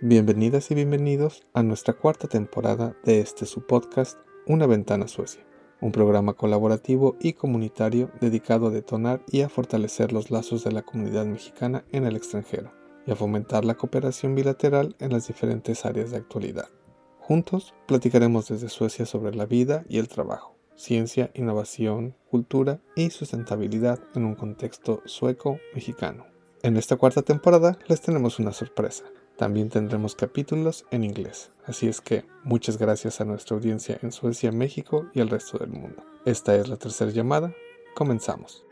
Bienvenidas y bienvenidos a nuestra cuarta temporada de este su podcast Una ventana Suecia, un programa colaborativo y comunitario dedicado a detonar y a fortalecer los lazos de la comunidad mexicana en el extranjero y a fomentar la cooperación bilateral en las diferentes áreas de actualidad. Juntos platicaremos desde Suecia sobre la vida y el trabajo, ciencia, innovación, cultura y sustentabilidad en un contexto sueco-mexicano. En esta cuarta temporada les tenemos una sorpresa. También tendremos capítulos en inglés, así es que muchas gracias a nuestra audiencia en Suecia, México y el resto del mundo. Esta es la tercera llamada, comenzamos.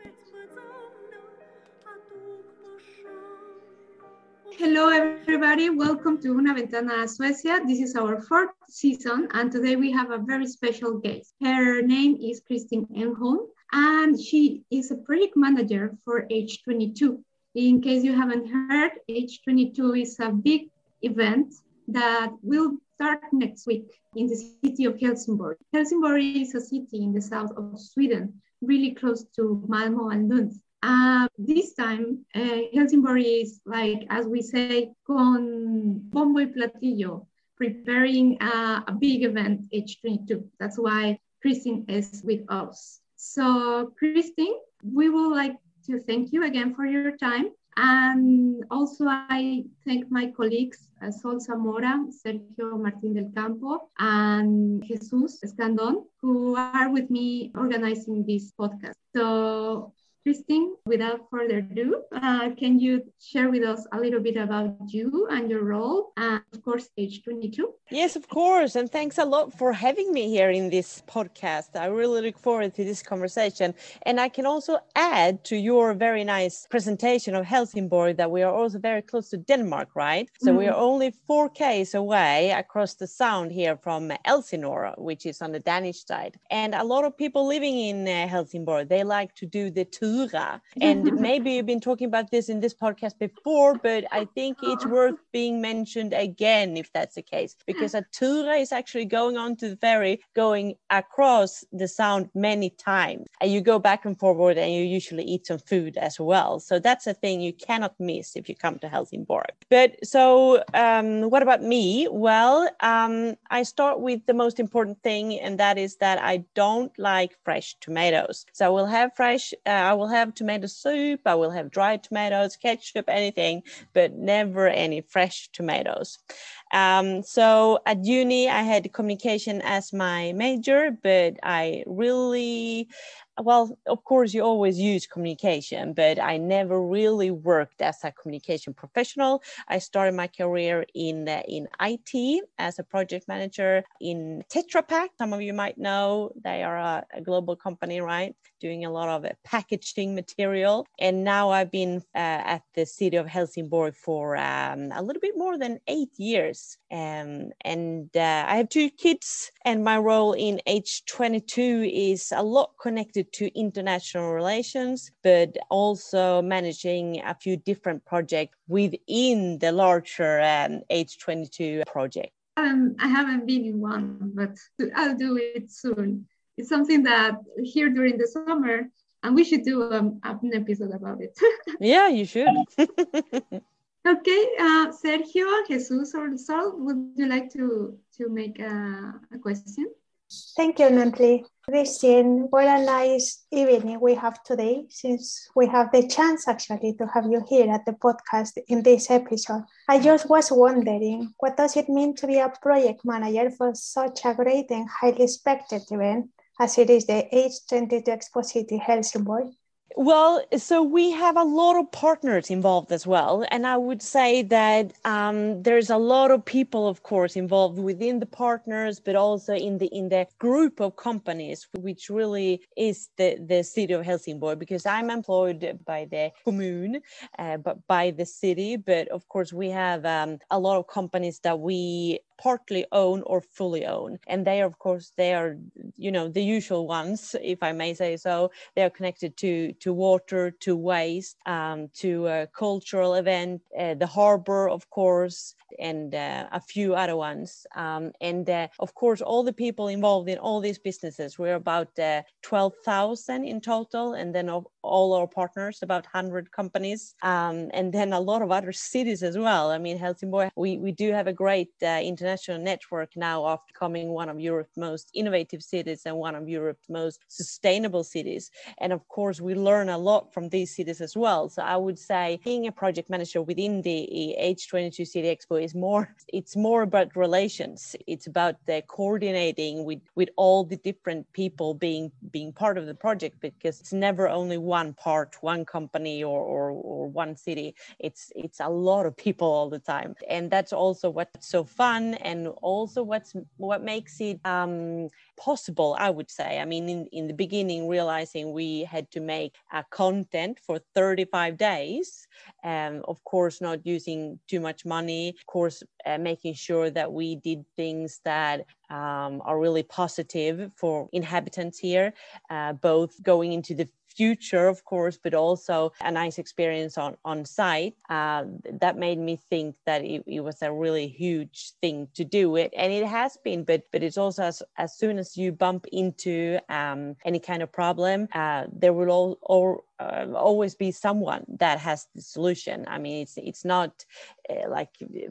Hello everybody, welcome to Una Ventana a Suecia. This is our fourth season and today we have a very special guest. Her name is Christine Enholm and she is a project manager for H22. In case you haven't heard, H22 is a big event that will start next week in the city of Helsingborg. Helsingborg is a city in the south of Sweden, really close to Malmo and Lund. Uh, this time, uh, Helsingborg is like, as we say, con bombo y platillo, preparing uh, a big event, H22. That's why Christine is with us. So, Christine, we would like to thank you again for your time. And also, I thank my colleagues, uh, Sol Zamora, Sergio Martín del Campo, and Jesus Escandon, who are with me organizing this podcast. So, Christine, without further ado, uh, can you share with us a little bit about you and your role, and of course, H22? Yes, of course. And thanks a lot for having me here in this podcast. I really look forward to this conversation. And I can also add to your very nice presentation of Helsingborg that we are also very close to Denmark, right? So mm. we are only four Ks away across the sound here from Elsinore, which is on the Danish side. And a lot of people living in uh, Helsingborg, they like to do the and maybe you've been talking about this in this podcast before, but I think it's worth being mentioned again if that's the case, because a tura is actually going on to the ferry, going across the sound many times. And you go back and forward and you usually eat some food as well. So that's a thing you cannot miss if you come to Helsingborg. But so um, what about me? Well, um, I start with the most important thing, and that is that I don't like fresh tomatoes. So I will have fresh, uh, I will will have tomato soup, I will have dried tomatoes, ketchup, anything, but never any fresh tomatoes. Um, so at uni, I had communication as my major, but I really well, of course, you always use communication, but I never really worked as a communication professional. I started my career in uh, in IT as a project manager in Tetra Pak. Some of you might know they are a, a global company, right? Doing a lot of uh, packaging material. And now I've been uh, at the city of Helsingborg for um, a little bit more than eight years. Um, and uh, I have two kids, and my role in H22 is a lot connected to international relations, but also managing a few different projects within the larger um, H22 project. Um, I haven't been in one, but I'll do it soon. It's something that here during the summer, and we should do um, an episode about it. yeah, you should. okay, uh, Sergio, Jesus, or Sol, would you like to to make a, a question? Thank you, Nancy. Christine, what a nice evening we have today since we have the chance actually to have you here at the podcast in this episode. I just was wondering, what does it mean to be a project manager for such a great and highly respected event as it is the H22 Expo City Helsingborg? Well, so we have a lot of partners involved as well. And I would say that um, there's a lot of people, of course, involved within the partners, but also in the in the group of companies, which really is the, the city of Helsingborg, because I'm employed by the commune, uh, but by the city. But of course, we have um, a lot of companies that we partly own or fully own. And they, of course, they are, you know, the usual ones, if I may say so. They are connected to to water, to waste, um, to a cultural event, uh, the harbor, of course, and uh, a few other ones. Um, and uh, of course, all the people involved in all these businesses, we're about uh, 12,000 in total, and then of all our partners, about 100 companies, um, and then a lot of other cities as well. I mean, Helsingborg, we, we do have a great uh, international network now after becoming one of Europe's most innovative cities and one of Europe's most sustainable cities. And of course, we learn a lot from these cities as well. So I would say being a project manager within the H22 City Expo is more, it's more about relations. It's about the coordinating with, with all the different people being, being part of the project because it's never only one one part, one company or, or, or one city. It's it's a lot of people all the time, and that's also what's so fun, and also what's what makes it um, possible. I would say. I mean, in in the beginning, realizing we had to make a content for 35 days, um, of course, not using too much money. Of course, uh, making sure that we did things that um, are really positive for inhabitants here, uh, both going into the future, of course, but also a nice experience on, on site. Uh, that made me think that it, it, was a really huge thing to do it. And it has been, but but it's also as, as soon as you bump into um, any kind of problem, uh, there will all, all uh, always be someone that has the solution. I mean, it's it's not uh, like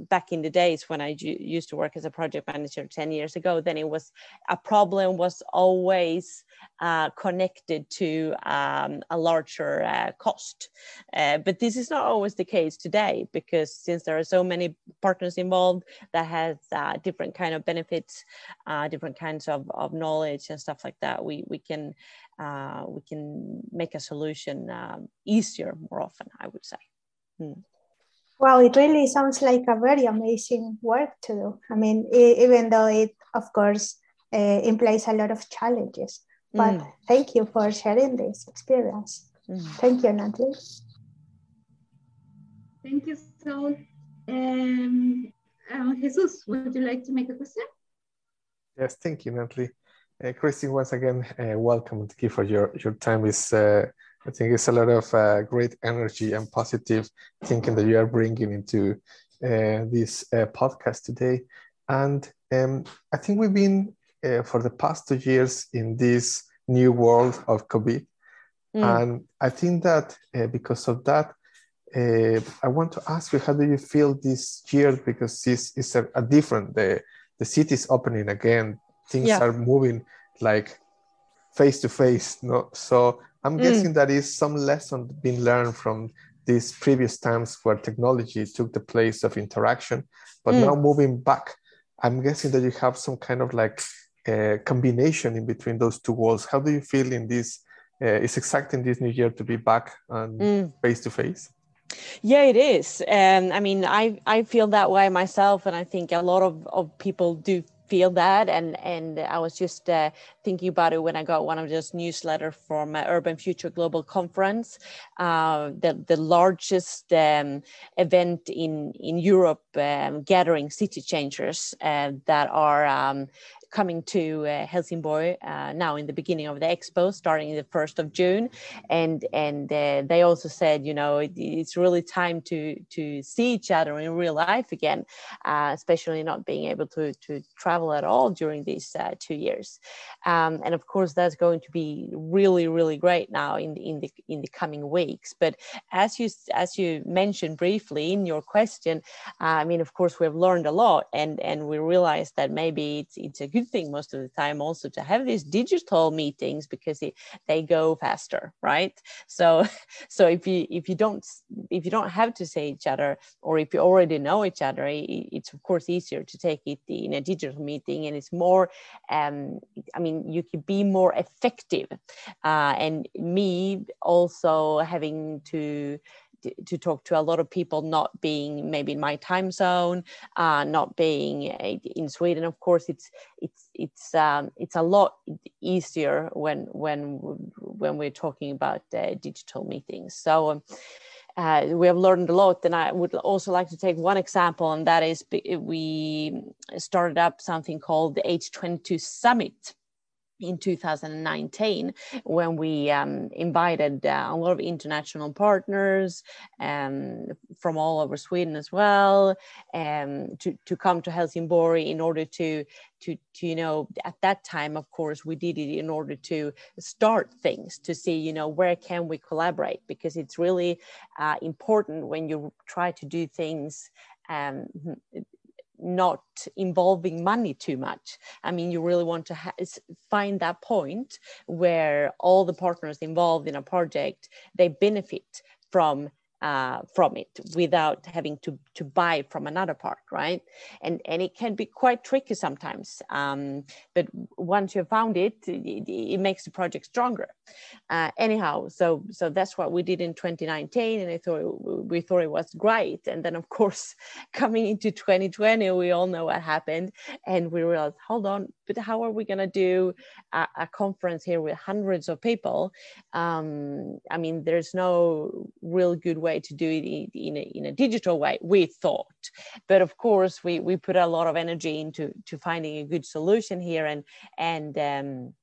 back in the days when I used to work as a project manager ten years ago. Then it was a problem was always uh, connected to um, a larger uh, cost. Uh, but this is not always the case today because since there are so many partners involved that has uh, different kind of benefits, different kinds of, of knowledge and stuff like that, we we can uh, we can make a solution um, easier more often, I would say. Hmm. Well, it really sounds like a very amazing work to do. I mean, even though it, of course, uh, implies a lot of challenges. But mm. thank you for sharing this experience. Mm. Thank you, Natalie. Thank you, Sol. Um, uh, Jesus, would you like to make a question? Yes, thank you, Natalie. Uh, Christine, once again, uh, welcome and thank you for your, your time. Is uh, I think it's a lot of uh, great energy and positive thinking that you are bringing into uh, this uh, podcast today. And um, I think we've been for the past two years in this new world of COVID. Mm. And I think that because of that, I want to ask you, how do you feel this year? Because this is a, a different, the, the city is opening again, things yeah. are moving like face to face no so i'm mm. guessing that is some lesson being learned from these previous times where technology took the place of interaction but mm. now moving back i'm guessing that you have some kind of like uh, combination in between those two worlds how do you feel in this uh, it's exciting this new year to be back and face to face yeah it is and i mean i i feel that way myself and i think a lot of, of people do feel that and and i was just uh, thinking about it when i got one of those newsletters from uh, urban future global conference uh, the, the largest um, event in in europe um, gathering city changers uh, that are um, coming to uh, Helsingborg uh, now in the beginning of the expo, starting the first of June, and and uh, they also said, you know, it, it's really time to to see each other in real life again, uh, especially not being able to to travel at all during these uh, two years, um, and of course that's going to be really really great now in the in the in the coming weeks. But as you as you mentioned briefly in your question, I mean, of course we've learned a lot, and and we realized that maybe it's it's a good good thing most of the time also to have these digital meetings because it, they go faster right? So so if you if you don't if you don't have to say each other or if you already know each other it's of course easier to take it in a digital meeting and it's more um, i mean you can be more effective. Uh, and me also having to to talk to a lot of people not being maybe in my time zone uh, not being in sweden of course it's it's it's um, it's a lot easier when when when we're talking about uh, digital meetings so um, uh, we have learned a lot. And I would also like to take one example, and that is we started up something called the H22 Summit in 2019 when we um, invited uh, a lot of international partners um, from all over Sweden as well um, to, to come to Helsingborg in order to, to, to, you know, at that time, of course, we did it in order to start things to see, you know, where can we collaborate because it's really uh, important when you try to do things um, not involving money too much. I mean, you really want to ha- find that point where all the partners involved in a project they benefit from uh, from it without having to to buy from another part, right? And and it can be quite tricky sometimes. Um, but once you've found it, it, it makes the project stronger. Uh, anyhow, so so that's what we did in 2019, and I thought we thought it was great. And then of course, coming into 2020, we all know what happened, and we realized, hold on, but how are we going to do a, a, conference here with hundreds of people? Um, I mean, there's no real good way to do it in, in, a, in a digital way, we thought. But of course, we, we put a lot of energy into to finding a good solution here. And, and um,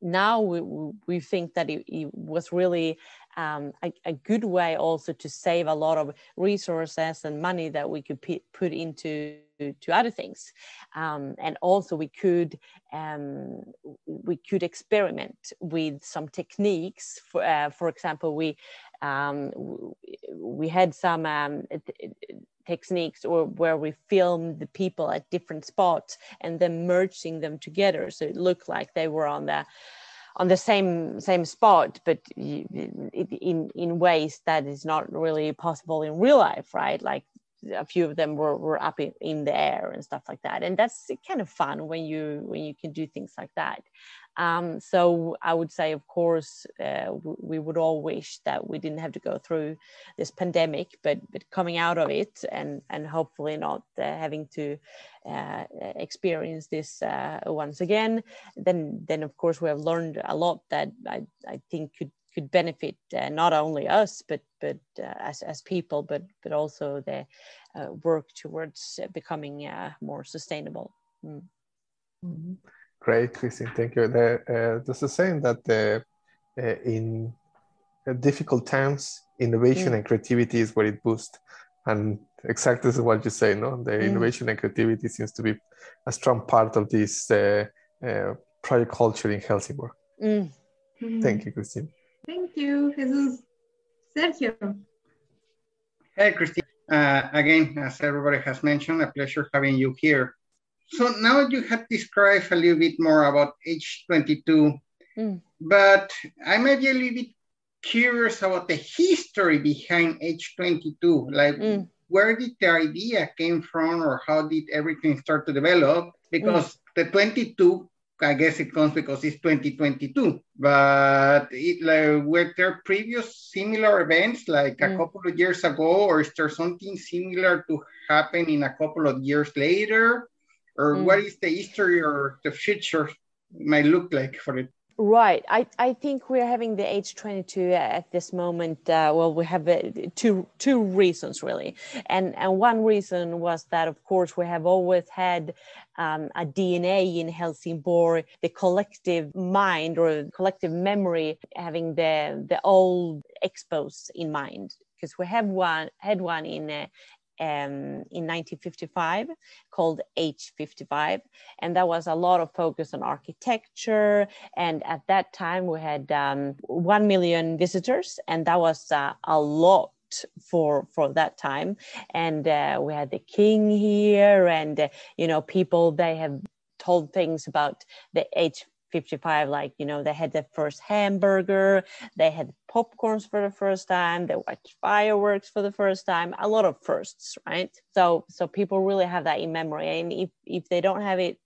now we, we think that it, it was really um, a, a, good way also to save a lot of resources and money that we could p- put into to other things. Um, and also we could um, we could experiment with some techniques for, uh, for example we um, we had some um, techniques or where we filmed the people at different spots and then merging them together. So it looked like they were on the on the same same spot but in in ways that is not really possible in real life right? Like a few of them were, were up in, in the air and stuff like that. And that's kind of fun when you when you can do things like that um, so I would say, of course, uh, we would all wish that we didn't have to go through this pandemic, but but coming out of it and and hopefully not uh, having to uh, experience this uh, once again. Then then of course we have learned a lot that I I think could could benefit uh, not only us but but uh, as as people, but but also the work towards becoming more sustainable. Mm. Mm-hmm. Great, Christine. Thank you. The, uh, there's a saying that the, uh, in uh, difficult times, innovation mm. and creativity is where it boosts. And exactly is what you say, no? The mm. innovation and creativity seems to be a strong part of this uh, uh, project culture in Helsingborg. Mm. Thank you, Christine. Thank you, Jesus. Sergio. Hey, Christine. Uh, again, as everybody has mentioned, a pleasure having you here. So now you have described a little bit more about H22, mm. but I might be a little bit curious about the history behind H22. Like, mm. where did the idea came from, or how did everything start to develop? Because mm. the 22, I guess it comes because it's 2022. But it, like, were there previous similar events, like a mm. couple of years ago, or is there something similar to happen in a couple of years later? Or mm. what is the history or the future might look like for it Right. I, I think we're having the H22 at this moment. Uh, well, we have uh, two two reasons really, and and one reason was that of course we have always had um, a DNA in Helsingborg, the collective mind or collective memory, having the the old expos in mind because we have one had one in uh, um, in 1955 called H55. And that was a lot of focus on architecture. And at that time, we had um, 1 million visitors, and that was uh, a lot for for that time and uh, we had the king here and uh, you know people they have told things about the h 55 like you know they had their first hamburger they had popcorns for the first time they watched fireworks for the first time a lot of firsts right? So so people really have that in memory and if if they don't have it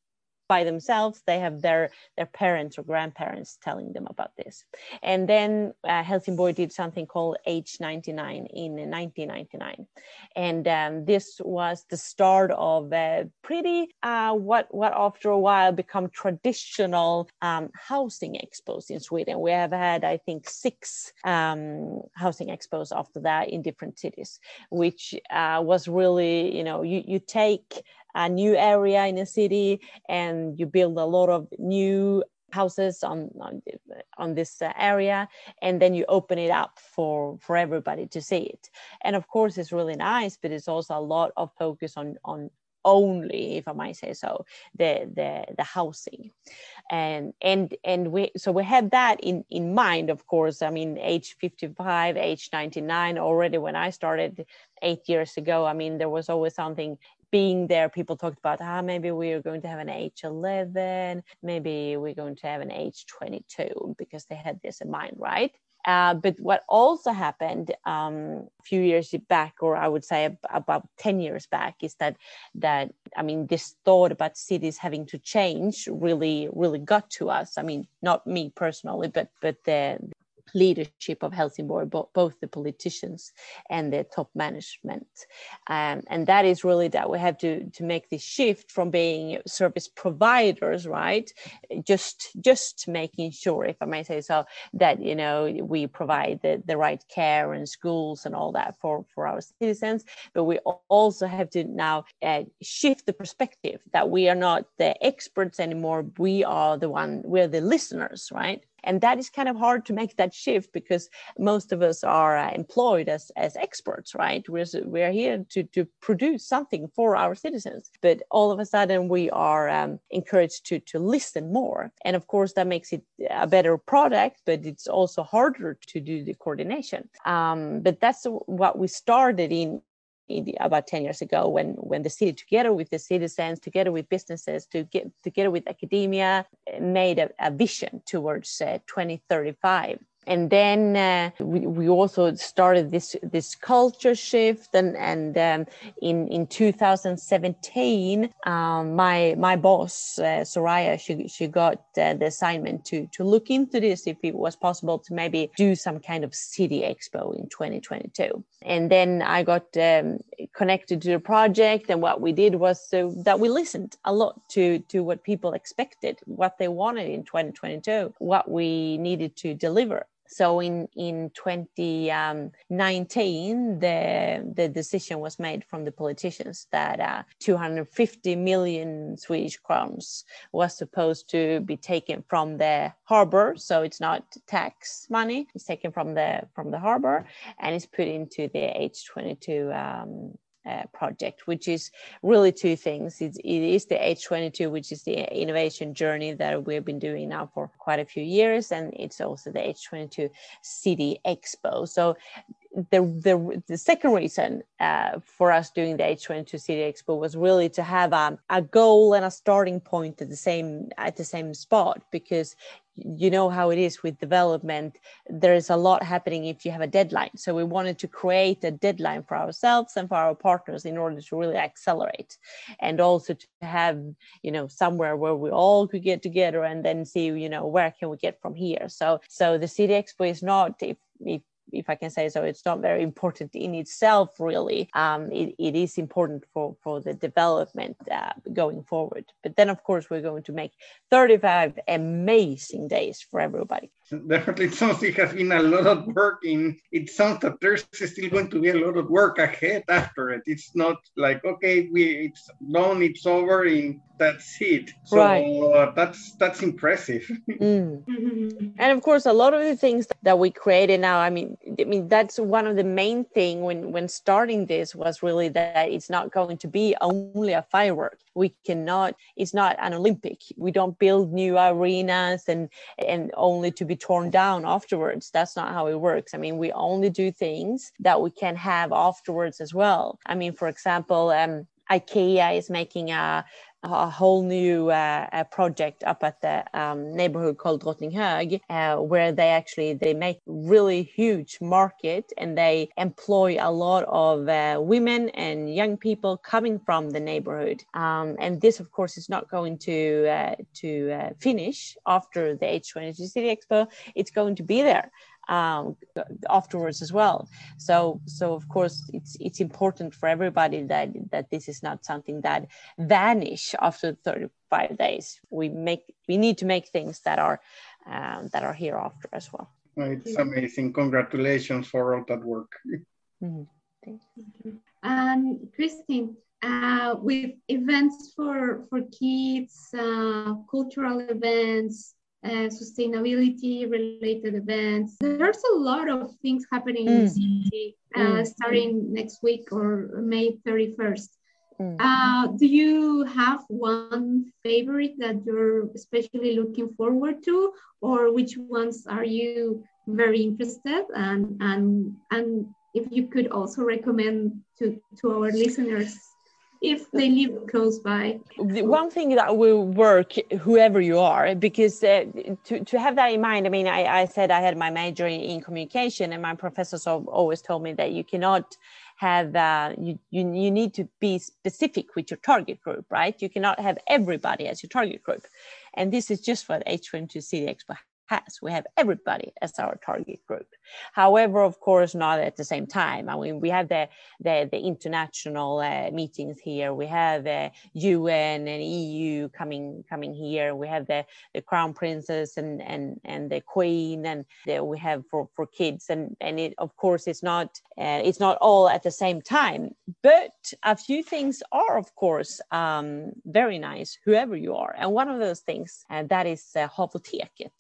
by themselves. They have their their parents or grandparents telling them about this. And then uh, helsingborg did something called h99 in 1999 and um, this was the start of a pretty uh, what what after a while become traditional um, housing expos in sweden. We have had i think six um, housing expos after that in different cities which uh, was really you know you, you take a new area in a city and you build a lot of new houses on on, on this uh, area and then you open it up for for everybody to see it. And of course it's really nice but it's also a lot of focus on on only if i might say so the the the housing. And and and we so we had that in in mind of course. I mean H55 age 99 already when i started eight years ago i mean there was always something being there, people talked about, ah, maybe we are going to have an H11, maybe we're going to have an H22 because they had this in mind, right? Uh, but what also happened um, a few years back, or I would say about 10 years back, is that that I mean this thought about cities having to change really really got to us. I mean, not me personally, but but the leadership of Helsingborg, both the politicians and the top management. Um, and that is really that we have to, to make this shift from being service providers, right? Just just making sure, if I may say so, that you know we provide the, the right care and schools and all that for, for our citizens. But we also have to now uh, shift the perspective that we are not the experts anymore. We are the one, we're the listeners, right? And that is kind of hard to make that shift because most of us are uh, employed as, as experts right? We're, we're here to, to produce something for our citizens. But all of a sudden we are um, encouraged to, to listen more. And of course that makes it a better product but it's also harder to do the coordination. Um, but that's what we started in about 10 years ago when when the city together with the citizens together with businesses to get together with academia made a, a vision towards uh, 2035 and then uh, we, we also started this this culture shift and and um, in in 2017 um, my my boss uh, Soraya she she got uh, the assignment to to look into this if it was possible to maybe do some kind of city expo in 2022 and then I got um, connected to the project and what we did was that we listened a lot to to what people expected what they wanted in 2022 what we needed to deliver so in in 2019, the the decision was made from the politicians that uh, 250 million Swedish crowns was supposed to be taken from the harbor. So it's not tax money; it's taken from the from the harbor and it's put into the H22 um, uh, project, which is really two things. It's, it is the H22, which is the innovation journey that we've been doing now for quite a few years, and it's also the H22 City Expo. So the, the, the second reason uh, for us doing the H22 City Expo was really to have a, a goal and a starting point at the same at the same spot because you know how it is with development there is a lot happening if you have a deadline. So we wanted to create a deadline for ourselves and for our partners in order to really accelerate and also to have you know somewhere where we all could get together and then see you know where can we get from here. So so the city expo is not if if if I can say so, it's not very important in itself, really. Um, it, it is important for, for the development uh, going forward. But then, of course, we're going to make 35 amazing days for everybody. Definitely, it sounds like it has been a lot of work. In it sounds that there's still going to be a lot of work ahead after it. It's not like okay, we it's done, it's over, and that's it. So right. uh, that's that's impressive. mm. And of course, a lot of the things that we created now. I mean, I mean that's one of the main thing when when starting this was really that it's not going to be only a firework. We cannot. It's not an Olympic. We don't build new arenas and and only to be torn down afterwards. That's not how it works. I mean, we only do things that we can have afterwards as well. I mean, for example, um, IKEA is making a a whole new uh, project up at the um, neighborhood called Drottninghög, uh, where they actually they make really huge market and they employ a lot of uh, women and young people coming from the neighborhood. Um, and this, of course, is not going to uh, to uh, finish after the H22 City Expo. It's going to be there um, afterwards as well. So, so of course, it's it's important for everybody that that this is not something that vanish after 35 days. We make we need to make things that are um, that are here after as well. It's amazing. Congratulations for all that work. Mm-hmm. Thank you. And Christine, uh, with events for for kids, uh, cultural events, uh, sustainability related events. There's a lot of things happening mm. in the city uh, mm. starting next week or May 31st. Mm. Uh, do you have one favorite that you're especially looking forward to, or which ones are you very interested and and and if you could also recommend to to our listeners if they live close by. The one thing that will work, whoever you are, because uh, to, to have that in mind, I mean, I, I said I had my major in, communication, and my professors always told me that you cannot have uh, you, you you need to be specific with your target group right you cannot have everybody as your target group and this is just what h22 city expo has. We have everybody as our target group. However, of course, not at the same time. I mean, we have the the, the international uh, meetings here. We have UN and EU coming coming here. We have the, the crown princess and and and the queen, and the, we have for for kids. And and it of course it's not uh, it's not all at the same time. But a few things are of course um, very nice, whoever you are. And one of those things uh, that is uh, Havoteket.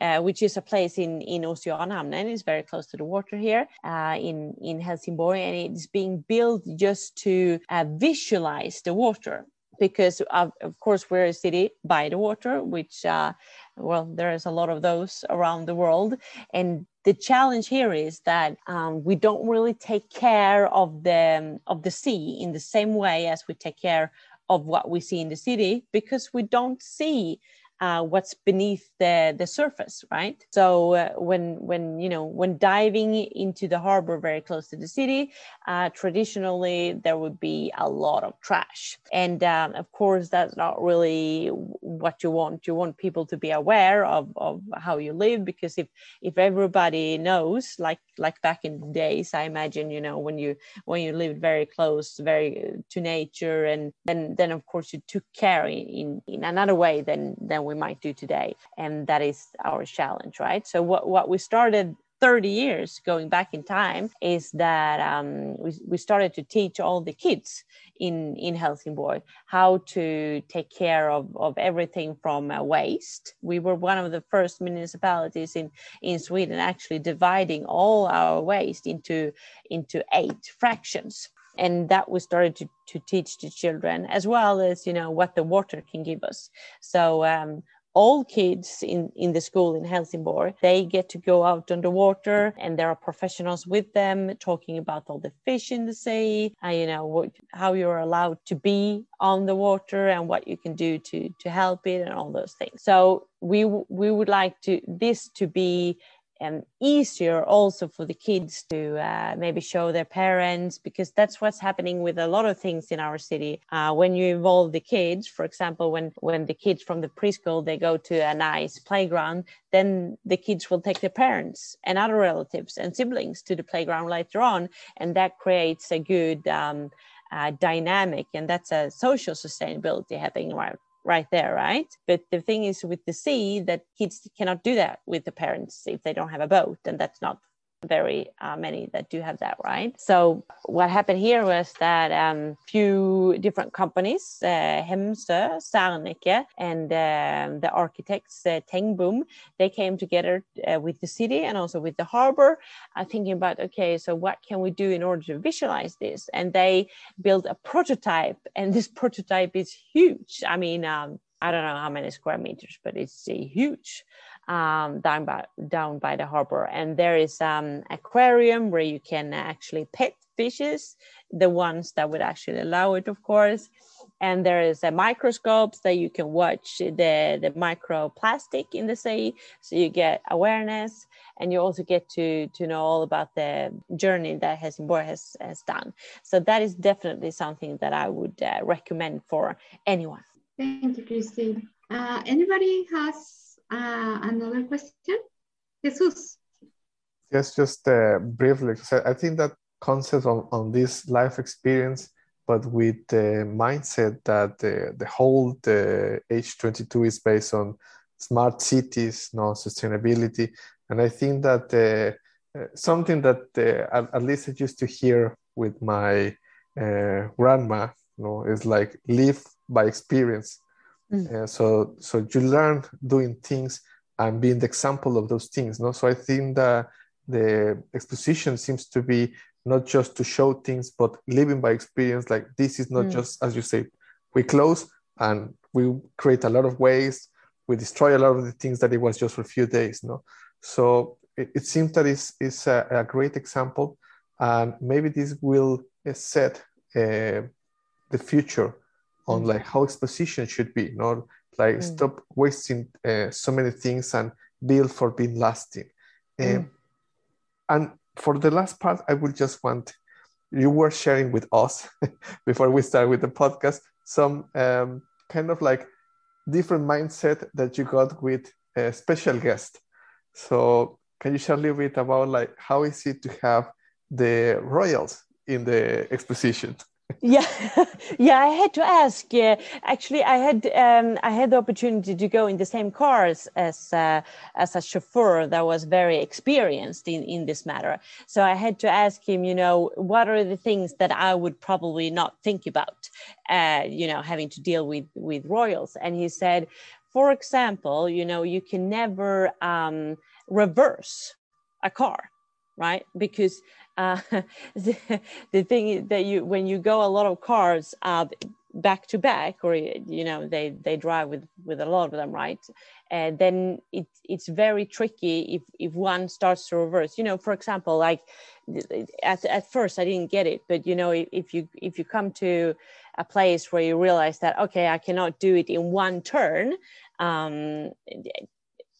Uh, which is a place in in Oceanhamnen. It's very close to the water here uh, in in Helsingborg, and it's being built just to uh, visualize the water because of, of, course we're a city by the water which uh, well there is a lot of those around the world and the challenge here is that um, we don't really take care of the of the sea in the same way as we take care of what we see in the city because we don't see uh, what's beneath the, the surface, right? So uh, when when you know when diving into the harbor very close to the city, uh, traditionally there would be a lot of trash, and um, of course that's not really what you want. You want people to be aware of, of how you live because if if everybody knows, like like back in the days, I imagine you know when you when you lived very close, very to nature, and then then of course you took care in in another way than than we might do today. And that is our challenge, right? So what, what we started 30 years going back in time is that um, we, we started to teach all the kids in, in Helsingborg how to take care of, of everything from uh, waste. We were one of the first municipalities in, in Sweden actually dividing all our waste into, into eight fractions and that we started to, to teach the children as well as you know what the water can give us so um, all kids in, in the school in Helsingborg, they get to go out underwater and there are professionals with them talking about all the fish in the sea, and, you know, what, how you're allowed to be on the water and what you can do to, to help it and all those things. So we, we would like to this to be um, easier also for the kids to uh, maybe show their parents because that's what's happening with a lot of things in our city. Uh, when you involve the kids for example when when the kids from the preschool they go to a nice playground then the kids will take their parents and other relatives and siblings to the playground later on and that creates a good um, uh, dynamic and that's a social sustainability happening right right there, right? But the thing is with the sea that kids cannot do that with the parents if they don't have a boat, and that's not very uh, many that do have that right? So what happened here was that um, few different companies uh, Hemsö, Sarneke and um, the architects uh, Tengbom they came together uh, with the city and also with the harbor uh, thinking about okay so what can we do in order to visualize this? And they built a prototype and this prototype is huge. I mean um, I don't know how many square meters, but it's huge um, down by down by the harbor. And there is um, aquarium where you can actually pet fishes, the ones that would actually allow it, of course. and there is a microscopes that you can watch the the microplastic in the sea so you get awareness and you also get to to know all about the journey that Helsingborg has has done so that is definitely something that I would uh, recommend for anyone thank you Christine uh, anybody has uh, another question Jesus yes just uh, briefly I think that concept on, on this life experience but with the mindset that the, the whole the H22 is based on smart cities, no sustainability. And I think that uh, something that uh, at, at, least I used to hear with my uh, grandma, you know, is like live by experience. Mm. so, so you learn doing things and being the example of those things. No, so I think that the exposition seems to be not just to show things, but living by experience. Like this is not mm. just, as you say, we close and we create a lot of waste. We destroy a lot of the things that it was just for a few days. No, so it, it seems that it's, it's a, a, great example, and maybe this will uh, set uh, the future on mm. like how exposition should be. Not like mm. stop wasting uh, so many things and build for being lasting. Um, and for the last part, I will just want you were sharing with us before we start with the podcast some um, kind of like different mindset that you got with a special guest. So can you share a little bit about like how is it to have the royals in the exposition? Yeah. Yeah i had to ask uh, actually i had um, i had the opportunity to go in the same cars as uh, as a chauffeur that was very experienced in in this matter. So i had to ask him you know what are the things that i would probably not think about uh, you know having to deal with with royals? And he said for example you know you can never um, reverse a car right? Because uh, the, the thing that you when you go a lot of cars uh, back to back or you know they they drive with with a lot of them right? And then it, it's very tricky if if one starts to reverse. You know for example like at, at first i didn't get it but you know if you if you come to a place where you realize that okay i cannot do it in one turn um,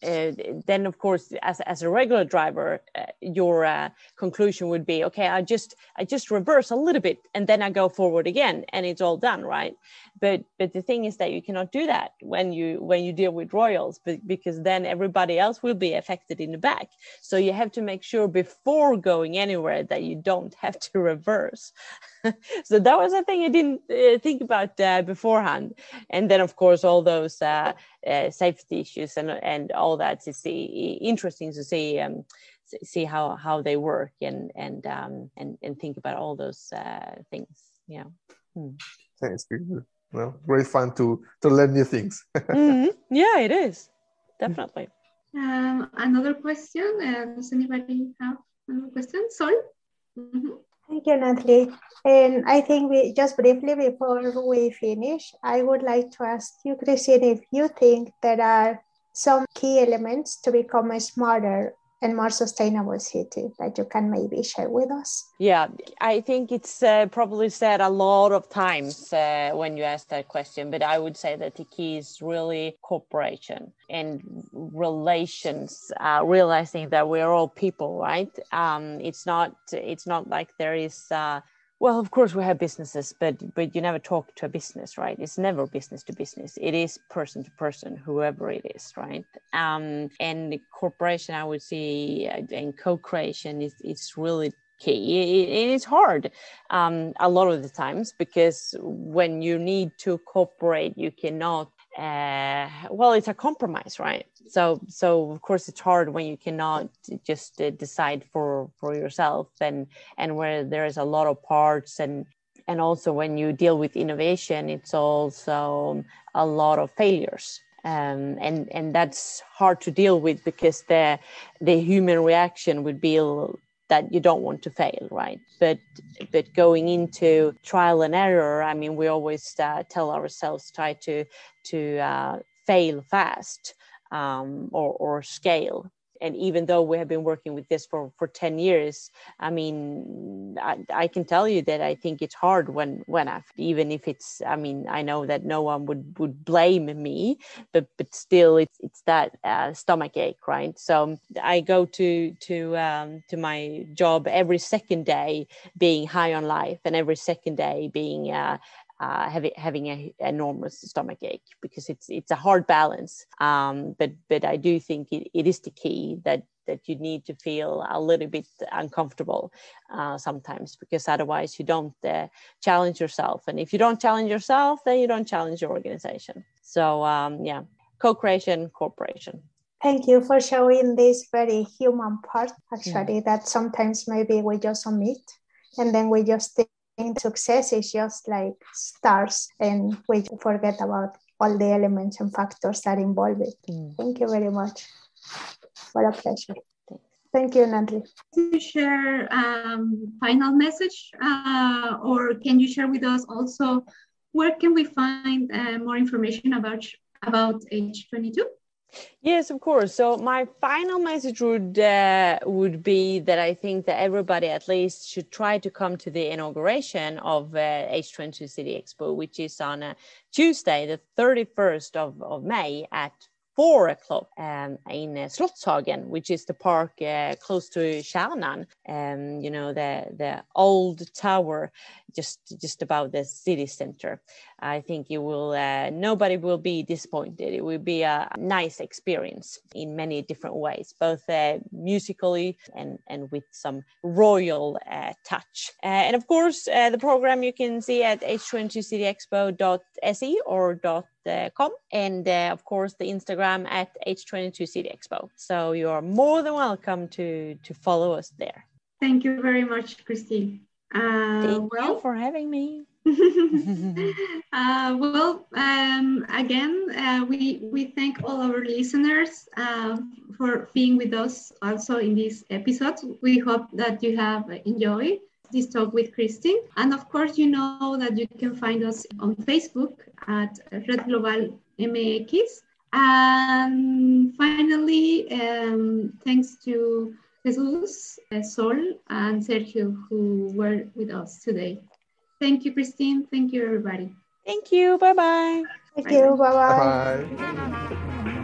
uh, then of course as, as a regular driver uh, your uh, conclusion would be okay i just i just reverse a little bit and then i go forward again and it's all done right? But but the thing is that you cannot do that when you when you deal with royals but, because then everybody else will be affected in the back. So you have to make sure before going anywhere that you don't have to reverse so that was a thing i didn't uh, think about uh, beforehand and then of course all those uh, uh safety issues and and all that is interesting to see um, see how how they work and and um, and and think about all those uh, things yeah hmm. thanks well, great fun to to learn new things. mm-hmm. Yeah, it is definitely. Um, another question. Uh, does anybody have another question? Sorry. Mm-hmm. Thank you, Natalie. And I think we just briefly before we finish, I would like to ask you, Christine, if you think there are some key elements to become smarter and more sustainable city that you can maybe share with us? Yeah, I think it's uh, probably said a lot of times uh, when you ask that question, but I would say that the key is really cooperation and relations, uh, realizing that we're all people, right? Um, it's not it's not like there is uh, well, of course, we have businesses, but but you never talk to a business, right? It's never business to business. It is person to person, whoever it is, right? Um, and corporation, I would say, uh, and co-creation is it's really key. It, it's hard um, a lot of the times because when you need to cooperate, you cannot uh, well it's a compromise right? So so of course it's hard when you cannot just uh, decide for for yourself and and where there is a lot of parts and and also when you deal with innovation it's also a lot of failures. Um, and and that's hard to deal with because the the human reaction would be that you don't want to fail right? But but going into trial and error i mean we always uh, tell ourselves try to to uh, fail fast um, or, or scale and even though we have been working with this for for 10 years i mean i, I can tell you that i think it's hard when when i even if it's i mean i know that no one would would blame me but but still it's it's that uh, stomach ache right? So i go to to um, to my job every second day being high on life and every second day being uh, uh, having having a enormous stomach ache because it's it's a hard balance. Um, but but I do think it, it is the key that that you need to feel a little bit uncomfortable uh, sometimes because otherwise you don't uh, challenge yourself and if you don't challenge yourself then you don't challenge your organization so um, yeah co-creation cooperation thank you for showing this very human part actually mm. that sometimes maybe we just omit and then we just success is just like stars and we forget about all the elements and factors that involve it. Mm. Thank you very much. What a pleasure. Thank you, Natalie. Can you share um, final message uh, or can you share with us also where can we find uh, more information about about H22? Yes, of course. So my final message would uh, would be that I think that everybody at least should try to come to the inauguration of uh, H22 City Expo, which is on uh, Tuesday, the 31st of, of May at four o'clock um, in uh, Slottshagen, which is the park uh, close to Kärnan, um, you know, the, the old tower just, just about the city center. I think you will, uh, nobody will be disappointed. It will be a nice experience in many different ways, both uh, musically and, and with some royal touch. and of course, the program you can see at h22cityexpo.se or com and uh, of course the instagram at h22cityexpo. so you are more than welcome to to follow us there thank you very much christine uh, thank well, you for having me uh, well um, again uh, we we thank all our listeners uh, for being with us also in this episode we hope that you have enjoyed this talk with Christine. And of course, you know that you can find us on Facebook at Red Global MX. And finally, um, thanks to Jesus, uh, Sol, and Sergio who were with us today. Thank you, Christine. Thank you, everybody. Thank you. Bye-bye. Thank you. Bye-bye. Bye-bye.